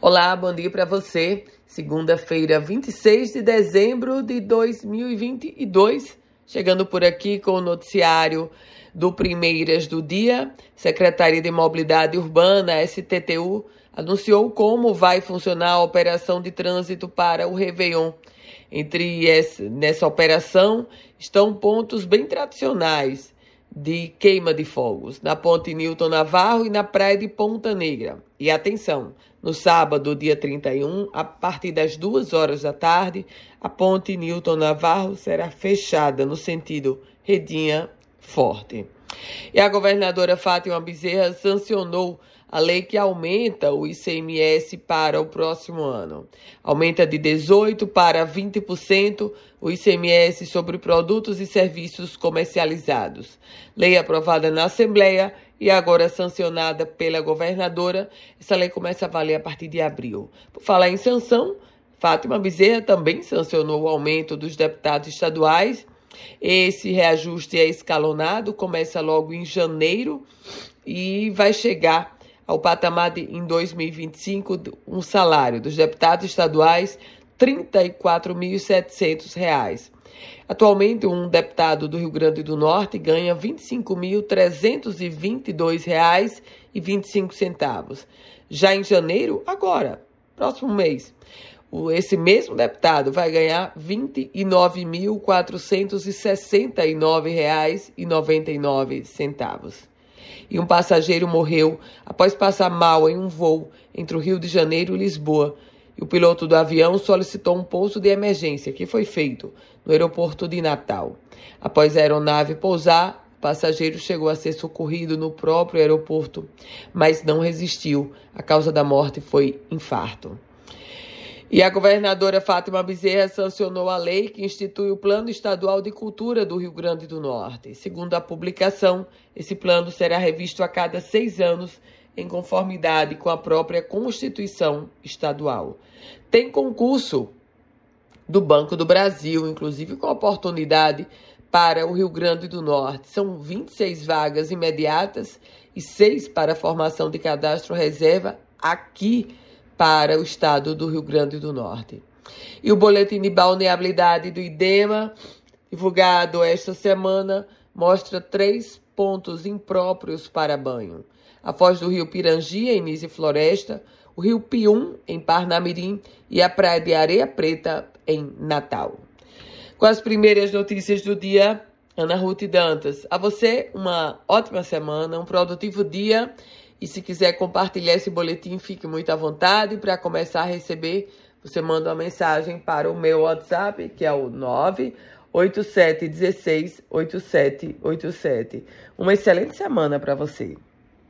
Olá, bom dia para você. Segunda-feira, 26 de dezembro de 2022. Chegando por aqui com o noticiário do Primeiras do Dia. Secretaria de Mobilidade Urbana, STTU, anunciou como vai funcionar a operação de trânsito para o Réveillon. Entre essa, nessa operação estão pontos bem tradicionais de queima de fogos na Ponte Newton Navarro e na Praia de Ponta Negra. E atenção, no sábado, dia 31, a partir das duas horas da tarde, a Ponte Newton Navarro será fechada no sentido Redinha Forte. E a governadora Fátima Bezerra sancionou a lei que aumenta o ICMS para o próximo ano. Aumenta de 18% para 20% o ICMS sobre produtos e serviços comercializados. Lei aprovada na Assembleia e agora sancionada pela governadora. Essa lei começa a valer a partir de abril. Por falar em sanção, Fátima Bezerra também sancionou o aumento dos deputados estaduais. Esse reajuste é escalonado, começa logo em janeiro e vai chegar ao patamar de, em 2025, um salário dos deputados estaduais R$ 34.700. Atualmente, um deputado do Rio Grande do Norte ganha R$ 25.322,25. Já em janeiro, agora, próximo mês, esse mesmo deputado vai ganhar R$ 29.469,99 e um passageiro morreu após passar mal em um voo entre o Rio de Janeiro e Lisboa. E o piloto do avião solicitou um pouso de emergência, que foi feito no aeroporto de Natal. Após a aeronave pousar, o passageiro chegou a ser socorrido no próprio aeroporto, mas não resistiu. A causa da morte foi infarto. E a governadora Fátima Bezerra sancionou a lei que institui o Plano Estadual de Cultura do Rio Grande do Norte. Segundo a publicação, esse plano será revisto a cada seis anos, em conformidade com a própria Constituição Estadual. Tem concurso do Banco do Brasil, inclusive com oportunidade para o Rio Grande do Norte. São 26 vagas imediatas e seis para a formação de cadastro reserva aqui para o estado do Rio Grande do Norte. E o boletim de balneabilidade do IDEMA, divulgado esta semana, mostra três pontos impróprios para banho. A foz do rio Pirangi, em Nise Floresta, o rio Pium, em Parnamirim, e a praia de Areia Preta, em Natal. Com as primeiras notícias do dia, Ana Ruth Dantas. A você, uma ótima semana, um produtivo dia e se quiser compartilhar esse boletim, fique muito à vontade. Para começar a receber, você manda uma mensagem para o meu WhatsApp, que é o 987168787. Uma excelente semana para você.